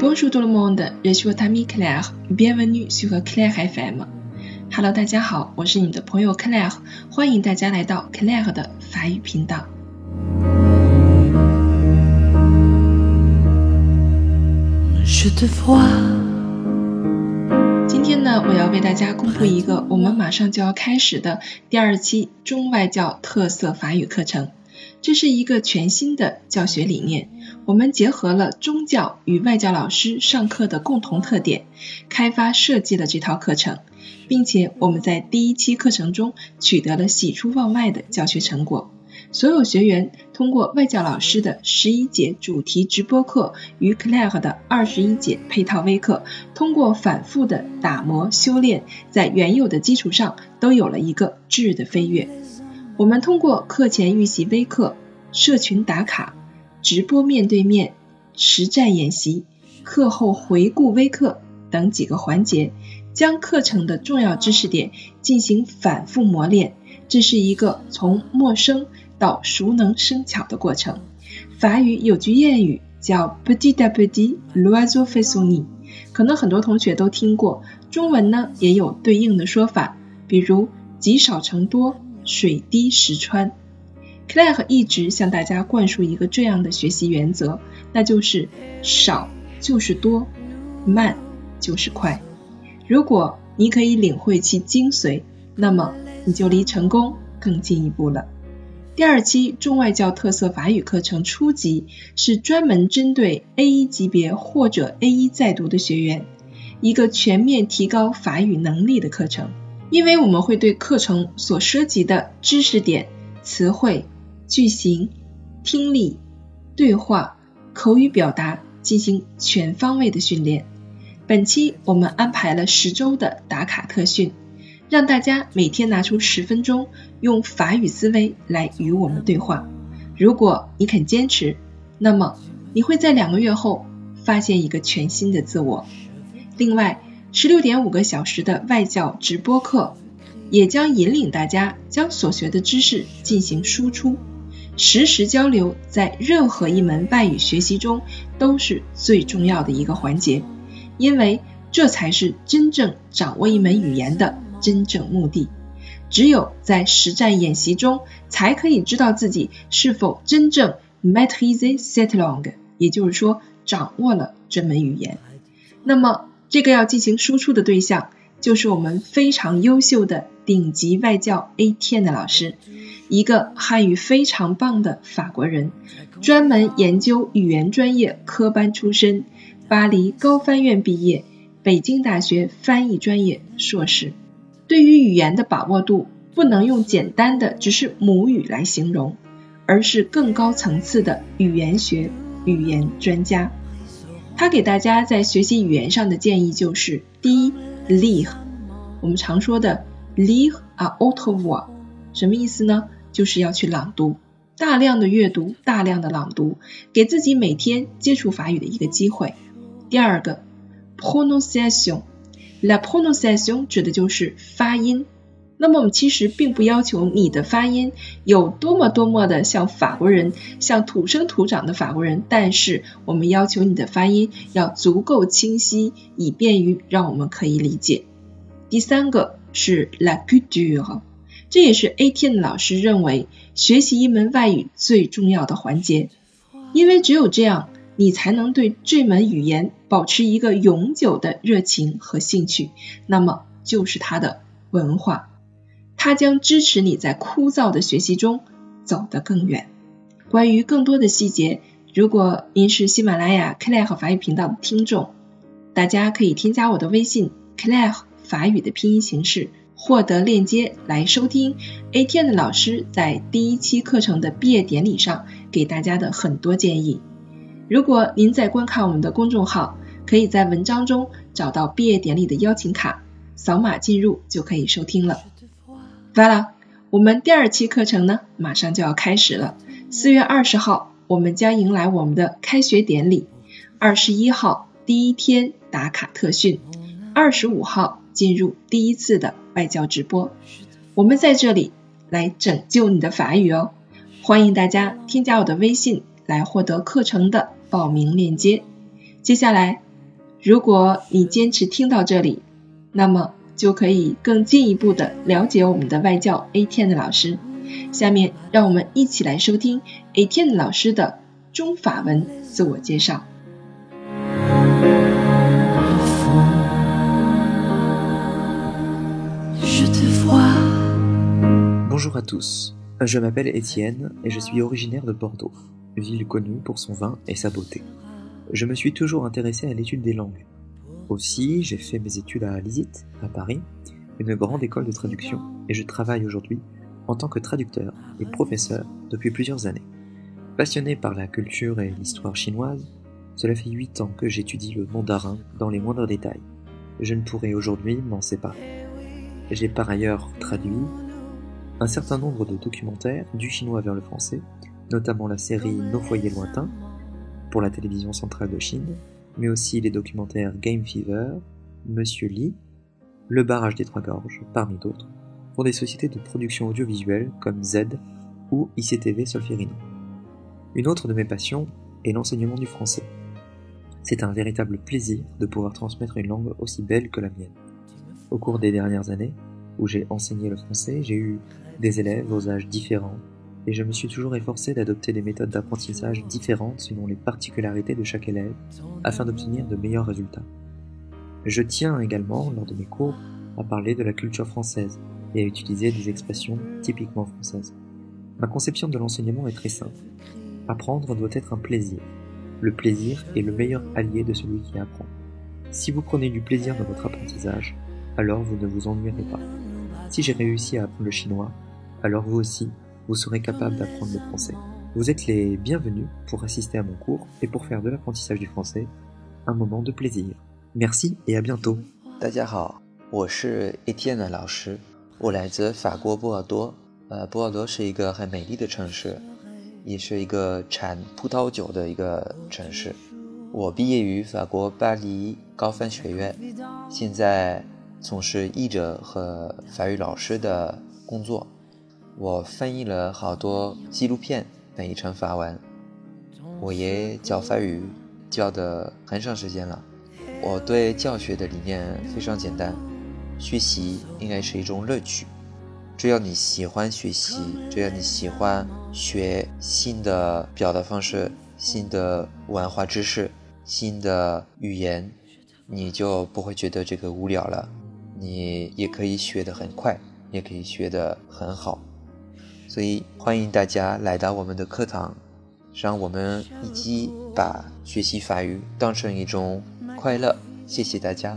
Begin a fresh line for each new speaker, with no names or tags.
Bonjour tout le monde, je suis votre ami Claire. Bienvenue sur Claire FM. Hello，大家好，我是你的朋友 Claire，欢迎大家来到 Claire 的法语频道。今天呢，我要为大家公布一个我们马上就要开始的第二期中外教特色法语课程。这是一个全新的教学理念，我们结合了中教与外教老师上课的共同特点，开发设计了这套课程，并且我们在第一期课程中取得了喜出望外的教学成果。所有学员通过外教老师的十一节主题直播课与 Clare 的二十一节配套微课，通过反复的打磨修炼，在原有的基础上都有了一个质的飞跃。我们通过课前预习微课、社群打卡、直播面对面、实战演习、课后回顾微课等几个环节，将课程的重要知识点进行反复磨练。这是一个从陌生到熟能生巧的过程。法语有句谚语叫 “petit à petit”，l'oiseau fait son nid，可能很多同学都听过。中文呢也有对应的说法，比如积少成多。水滴石穿，Claire 一直向大家灌输一个这样的学习原则，那就是少就是多，慢就是快。如果你可以领会其精髓，那么你就离成功更进一步了。第二期中外教特色法语课程初级是专门针对 A1 级别或者 A1 在读的学员，一个全面提高法语能力的课程。因为我们会对课程所涉及的知识点、词汇、句型、听力、对话、口语表达进行全方位的训练。本期我们安排了十周的打卡特训，让大家每天拿出十分钟，用法语思维来与我们对话。如果你肯坚持，那么你会在两个月后发现一个全新的自我。另外，十六点五个小时的外教直播课，也将引领大家将所学的知识进行输出。实时交流在任何一门外语学习中都是最重要的一个环节，因为这才是真正掌握一门语言的真正目的。只有在实战演习中，才可以知道自己是否真正 met hisetlong，也就是说掌握了这门语言。那么，这个要进行输出的对象，就是我们非常优秀的顶级外教 A T N 的老师，一个汉语非常棒的法国人，专门研究语言专业科班出身，巴黎高翻院毕业，北京大学翻译专业硕士。对于语言的把握度，不能用简单的只是母语来形容，而是更高层次的语言学语言专家。他给大家在学习语言上的建议就是：第一，lire，我们常说的 lire à haute voix，什么意思呢？就是要去朗读，大量的阅读，大量的朗读，给自己每天接触法语的一个机会。第二个，prononciation，la prononciation 指的就是发音。那么我们其实并不要求你的发音有多么多么的像法国人，像土生土长的法国人，但是我们要求你的发音要足够清晰，以便于让我们可以理解。第三个是 la culture，这也是 ATN 老师认为学习一门外语最重要的环节，因为只有这样，你才能对这门语言保持一个永久的热情和兴趣，那么就是它的文化。它将支持你在枯燥的学习中走得更远。关于更多的细节，如果您是喜马拉雅 Claire 法语频道的听众，大家可以添加我的微信 Claire 法语的拼音形式，获得链接来收听 ATN 的老师在第一期课程的毕业典礼上给大家的很多建议。如果您在观看我们的公众号，可以在文章中找到毕业典礼的邀请卡，扫码进入就可以收听了。完了，我们第二期课程呢，马上就要开始了。四月二十号，我们将迎来我们的开学典礼。二十一号第一天打卡特训，二十五号进入第一次的外教直播。我们在这里来拯救你的法语哦！欢迎大家添加我的微信来获得课程的报名链接。接下来如果你坚持听到这里，那么就可以更进一步的了解我们的外教 A T N 的老师。下面让我们一起来收听 A T N 老师的中法文自我介绍。
Bonjour à tous, je m'appelle Étienne et je suis originaire de Bordeaux, ville connue pour son vin et sa beauté. Je me suis toujours intéressé à l'étude des langues. Aussi, j'ai fait mes études à l'ISIT, à Paris, une grande école de traduction, et je travaille aujourd'hui en tant que traducteur et professeur depuis plusieurs années. Passionné par la culture et l'histoire chinoise, cela fait huit ans que j'étudie le mandarin dans les moindres détails. Je ne pourrais aujourd'hui m'en séparer. J'ai par ailleurs traduit un certain nombre de documentaires du chinois vers le français, notamment la série Nos foyers lointains pour la télévision centrale de Chine, mais aussi les documentaires Game Fever, Monsieur Lee, Le barrage des Trois Gorges, parmi d'autres, pour des sociétés de production audiovisuelle comme Z ou ICTV Solferino. Une autre de mes passions est l'enseignement du français. C'est un véritable plaisir de pouvoir transmettre une langue aussi belle que la mienne. Au cours des dernières années, où j'ai enseigné le français, j'ai eu des élèves aux âges différents, et je me suis toujours efforcé d'adopter des méthodes d'apprentissage différentes selon les particularités de chaque élève, afin d'obtenir de meilleurs résultats. Je tiens également, lors de mes cours, à parler de la culture française et à utiliser des expressions typiquement françaises. Ma conception de l'enseignement est très simple. Apprendre doit être un plaisir. Le plaisir est le meilleur allié de celui qui apprend. Si vous prenez du plaisir dans votre apprentissage, alors vous ne vous ennuierez pas. Si j'ai réussi à apprendre le chinois, alors vous aussi, vous serez capable d'apprendre le français. Vous êtes les bienvenus pour assister à mon cours et pour faire de l'apprentissage du français un moment de plaisir. Merci et à bientôt.
大家好，我是 Etienne 老师，我来自法国波尔多。呃，波尔多是一个很美丽的城市，也是一个产葡萄酒的一个城市。我毕业于法国巴黎高分学院，现在从事译者和法语老师的工作。 我翻译了好多纪录片，翻译成法文。我也教法语，教的很长时间了。我对教学的理念非常简单：学习应该是一种乐趣。只要你喜欢学习，只要你喜欢学新的表达方式、新的文化知识、新的语言，你就不会觉得这个无聊了。你也可以学得很快，也可以学得很好。所以欢迎大家来到我们的课堂，让我们一起把学习法语当成一种快乐。谢谢大家。